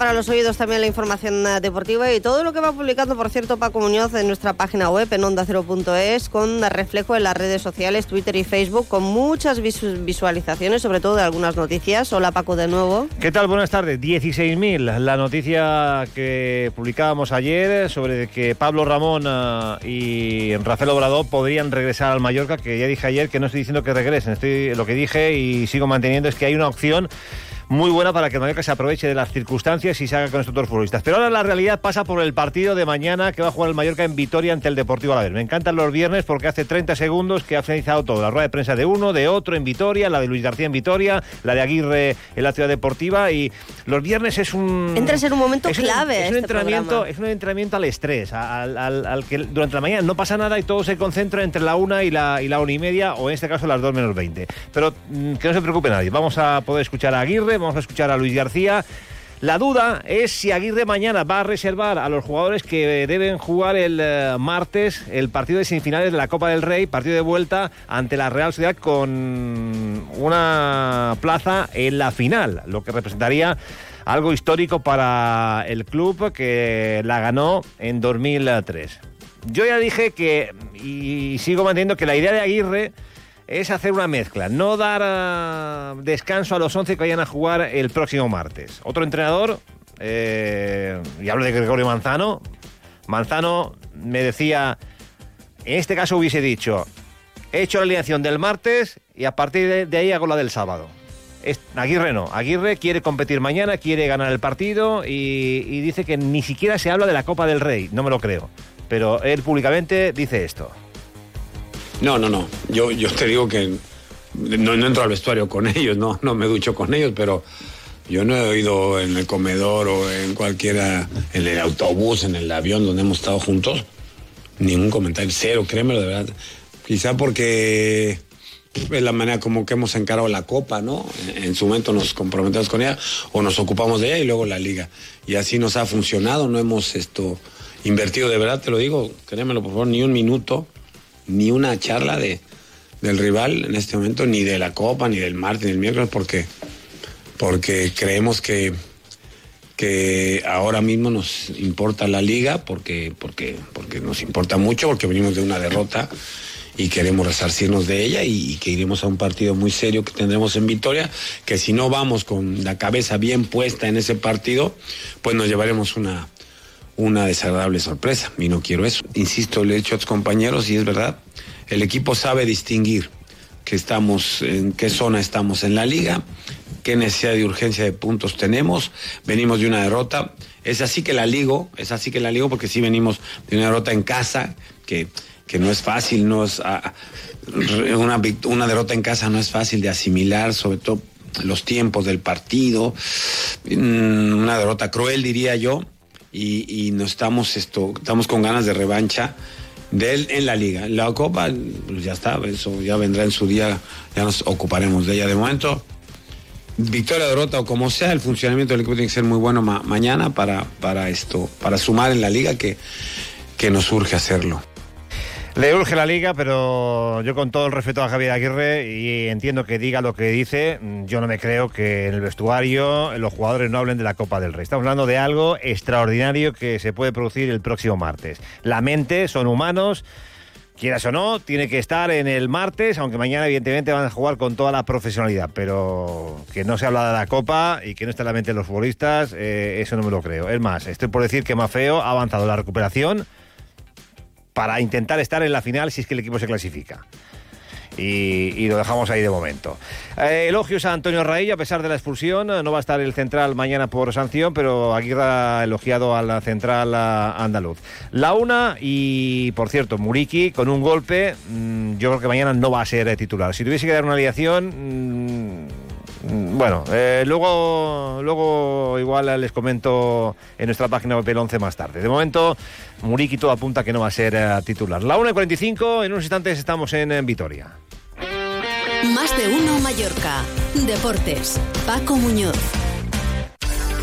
para los oídos, también la información eh, deportiva y todo lo que va publicando, por cierto, Paco Muñoz en nuestra página web en onda0.es con reflejo en las redes sociales, Twitter y Facebook, con muchas visualizaciones, sobre todo de algunas noticias. Hola Paco de nuevo. ¿Qué tal? Buenas tardes. 16.000. La noticia que publicábamos ayer sobre que Pablo Ramón eh, y Rafael Obrador podrían regresar al Mallorca, que ya dije ayer que no estoy diciendo que regresen. Estoy, lo que dije y sigo manteniendo es que hay una opción muy buena para que Mallorca se aproveche de las circunstancias y se haga con estos dos futbolistas. Pero ahora la realidad pasa por el partido de mañana que va a jugar el Mallorca en Vitoria ante el Deportivo Alavés. Me encantan los viernes porque hace 30 segundos que ha finalizado todo. La rueda de prensa de uno, de otro en Vitoria, la de Luis García en Vitoria, la de Aguirre en la ciudad deportiva y los viernes es un... Entras en un momento clave. es, un este entrenamiento, es un entrenamiento al estrés, al, que durante la mañana no pasa nada y todo se concentra entre la una y la, y la una y media o en este caso las dos menos veinte. Pero mm, que no se preocupe nadie. Vamos a poder escuchar a Aguirre, vamos a escuchar a Luis García. La duda es si Aguirre mañana va a reservar a los jugadores que deben jugar el eh, martes el partido de semifinales de la Copa del Rey, partido de vuelta ante la Real Sociedad con una plaza en la final, lo que representaría algo histórico para el club que la ganó en 2003. Yo ya dije que, y sigo manteniendo que la idea de Aguirre es hacer una mezcla, no dar ah, descanso a los 11 que vayan a jugar el próximo martes. Otro entrenador, eh, y hablo de Gregorio Manzano, Manzano me decía, en este caso hubiese dicho, he hecho la alineación del martes y a partir de, ahí hago la del sábado. Aguirre no, Aguirre quiere competir mañana, quiere ganar el partido y, y dice que ni siquiera se habla de la Copa del Rey, no me lo creo, pero él públicamente dice esto. No, no, no. Yo, yo te digo que no, entro al vestuario con ellos, no, no me ducho con ellos, pero yo no he oído en el comedor o en cualquiera, en el autobús, en el avión donde hemos estado juntos, ningún comentario, cero, créemelo de verdad. Quizá porque es la manera como que hemos encarado la copa, ¿no? En su momento nos comprometemos con ella o nos ocupamos de ella y luego la liga. Y así nos ha funcionado, no hemos esto invertido, de verdad te lo digo, créemelo por favor, ni un minuto ni una charla de, del rival en este momento, ni de la Copa, ni del martes, ni del miércoles, porque, porque creemos que, que ahora mismo nos importa la liga, porque, porque, porque nos importa mucho, porque venimos de una derrota y queremos resarcirnos de ella y, que iremos a un partido muy serio que tendremos en Vitoria, que si no vamos con la cabeza bien puesta en ese partido, pues nos llevaremos una, una desagradable sorpresa y no quiero eso. Insisto, le he dicho a tus compañeros y es verdad, el equipo sabe distinguir que estamos, en qué zona estamos en la liga, qué necesidad de urgencia de puntos tenemos, venimos de una derrota, es así que la ligo, es así que la ligo porque sí venimos de una derrota en casa, que, que no es fácil, no es, ah, una, una derrota en casa no es fácil de asimilar, sobre todo los tiempos del partido, mm, una derrota cruel diría yo, y, no estamos, esto, estamos con ganas de revancha de él en la liga. La Copa, pues ya está, eso ya vendrá en su día, ya nos ocuparemos de ella. De momento, victoria, derrota o como sea, el funcionamiento del equipo tiene que ser muy bueno mañana para, para esto, para sumar en la liga que, que nos urge hacerlo. Le urge la liga, pero yo con todo el respeto a Javier Aguirre y entiendo que diga lo que dice, yo no me creo que en el vestuario los jugadores no hablen de la Copa del Rey. Estamos hablando de algo extraordinario que se puede producir el próximo martes. La mente, son humanos, quieras o no, tiene que estar en el martes, aunque mañana evidentemente van a jugar con toda la profesionalidad, pero que no se habla de la Copa y que no esté en la mente de los futbolistas, eh, eso no me lo creo. Es más, estoy por decir que Mafeo ha avanzado la recuperación para intentar estar en la final si es que el equipo se clasifica. Y, lo dejamos ahí de momento. Eh, elogios a Antonio Raillo, a pesar de la expulsión. No va a estar el central mañana por sanción, pero Aguirre ha elogiado a la central andaluz. La una, y por cierto, Muriki con un golpe, mm, yo creo que mañana no va a ser titular. Si tuviese que dar una alineación. Mm, Mm, bueno, eh, luego, luego igual les comento en nuestra página web el 11 más tarde. De momento, Muriki todo apunta que no va a ser eh, titular. La 1 y 45, en unos instantes estamos en, en Vitoria. Más de uno Mallorca. Deportes. Paco Muñoz.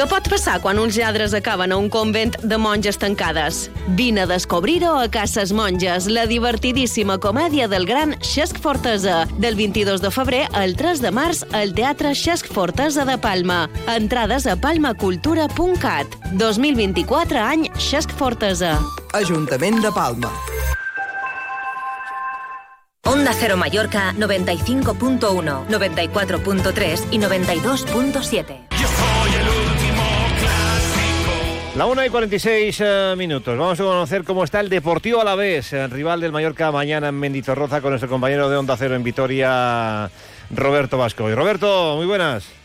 Què pot passar quan uns lladres acaben a un convent de monges tancades? Vine a descobrir-ho a Cases Monges, la divertidíssima comèdia del gran Xesc Fortesa. Del 22 de febrer al 3 de març al Teatre Xesc Fortesa de Palma. Entrades a palmacultura.cat. 2024 any Xesc Fortesa. Ajuntament de Palma. Onda Cero Mallorca 95.1, 94.3 y 92.7. La 1 y 46 eh, minutos. Vamos a conocer cómo está el Deportivo Alavés, el rival del Mallorca mañana en Mendizorroza con nuestro compañero de Onda Cero en Vitoria, Roberto Vasco. Y Roberto, muy buenas.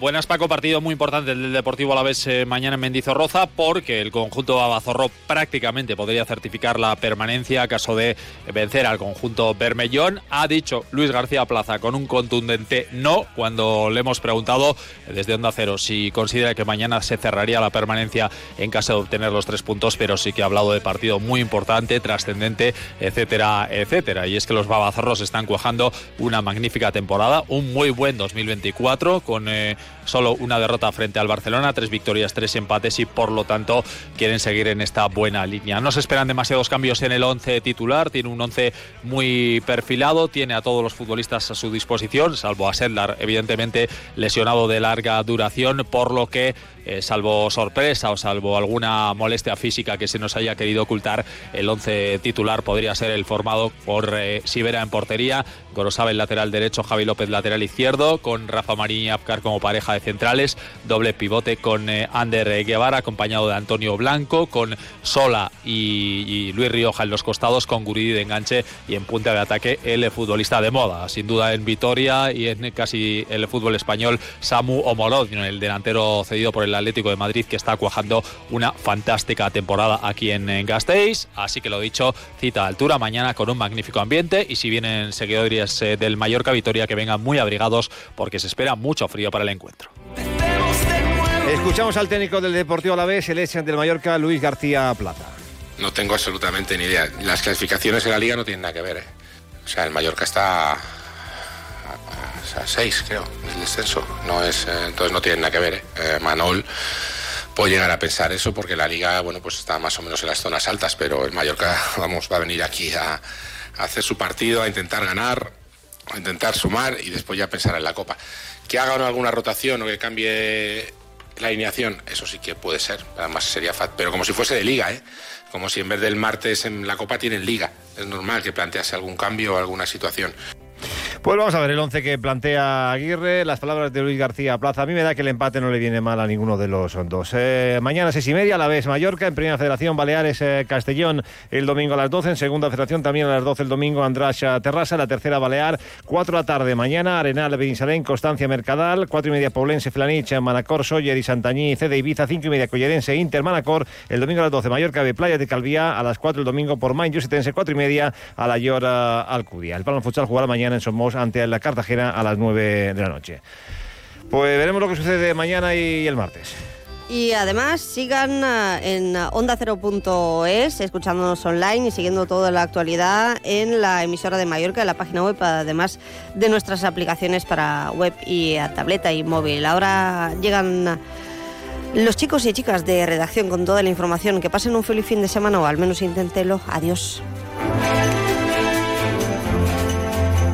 Buenas, Paco. Partido muy importante el del Deportivo a la vez eh, mañana en Mendizorroza porque el conjunto Abazorro prácticamente podría certificar la permanencia a caso de vencer al conjunto Bermellón. Ha dicho Luis García Plaza con un contundente no cuando le hemos preguntado desde Onda Cero si considera que mañana se cerraría la permanencia en caso de obtener los tres puntos, pero sí que ha hablado de partido muy importante, trascendente, etcétera, etcétera. Y es que los babazorros están cuajando una magnífica temporada, un muy buen 2024 con... Eh, solo una derrota frente al Barcelona, tres victorias, tres empates y por lo tanto quieren seguir en esta buena línea. No se esperan demasiados cambios en el 11 titular, tiene un 11 muy perfilado, tiene a todos los futbolistas a su disposición, salvo a Sedlar, evidentemente lesionado de larga duración, por lo que eh, salvo sorpresa o salvo alguna molestia física que se nos haya querido ocultar, el 11 titular podría ser el formado por eh, Sibera en portería, Gorosabel lateral derecho, Javi López lateral izquierdo, con Rafa Marín y Apcar como pareja de centrales, doble pivote con eh, Ander Guevara acompañado de Antonio Blanco, con Sola y, Luis Rioja en los costados, con Guridi de enganche y en punta de ataque el futbolista de moda, sin duda en Vitoria y en casi el fútbol español, Samu Omorod, el delantero cedido por el Atlético de Madrid que está cuajando una fantástica temporada aquí en, en Gasteiz, así que lo dicho, cita a altura mañana con un magnífico ambiente y si vienen seguidores eh, del Mallorca Vitoria que vengan muy abrigados porque se espera mucho frío para el encuentro. Escuchamos al técnico del Deportivo Alavés, el ex del Mallorca, Luis García Plata. No tengo absolutamente ni idea. Las clasificaciones en la liga no tienen nada que ver. ¿eh? O sea, el Mallorca está seis, creo, del descenso. No es, eh, entonces no tiene nada que ver. ¿eh? Eh, Manol puede llegar a pensar eso porque la liga, bueno, pues está más o menos en las zonas altas, pero el Mallorca, vamos, va a venir aquí a, hacer su partido, a intentar ganar, a intentar sumar y después ya pensar en la Copa. Que haga alguna rotación o que cambie la alineación, eso sí que puede ser, además sería fat, pero como si fuese de liga, ¿eh? como si en vez del martes en la Copa tienen liga. Es normal que plantease algún cambio o alguna situación. Pues vamos a ver el once que plantea Aguirre, las palabras de Luis García Plaza. A mí me da que el empate no le viene mal a ninguno de los dos. Eh, mañana seis y media, a la vez Mallorca, en Primera Federación Baleares eh, Castellón el domingo a las 12, en Segunda Federación también a las 12 el domingo Andracha Terrassa, la tercera Balear, 4 de la tarde mañana, Arenal Benisalén, Constancia Mercadal, 4 y media Poblense Flanich, Manacor, Soller y Santañí, CD Ibiza, 5 y media Collerense, Inter Manacor, el domingo a las 12 Mallorca de Playa de Calvía, a las 4 el domingo por Main, Yusetense, 4 y media a la Llora Alcudia. El Palma Futsal jugará mañana en Somos ante la Cartagena a las 9 de la noche. Pues veremos lo que sucede mañana y el martes. Y además sigan eh, en onda0.es, escuchándonos online y siguiendo toda la actualidad en la emisora de Mallorca, en la página web, además de nuestras aplicaciones para web y tableta y móvil. Ahora llegan los chicos y chicas de redacción con toda la información. Que pasen un feliz fin de semana o al menos inténtelo. Adiós.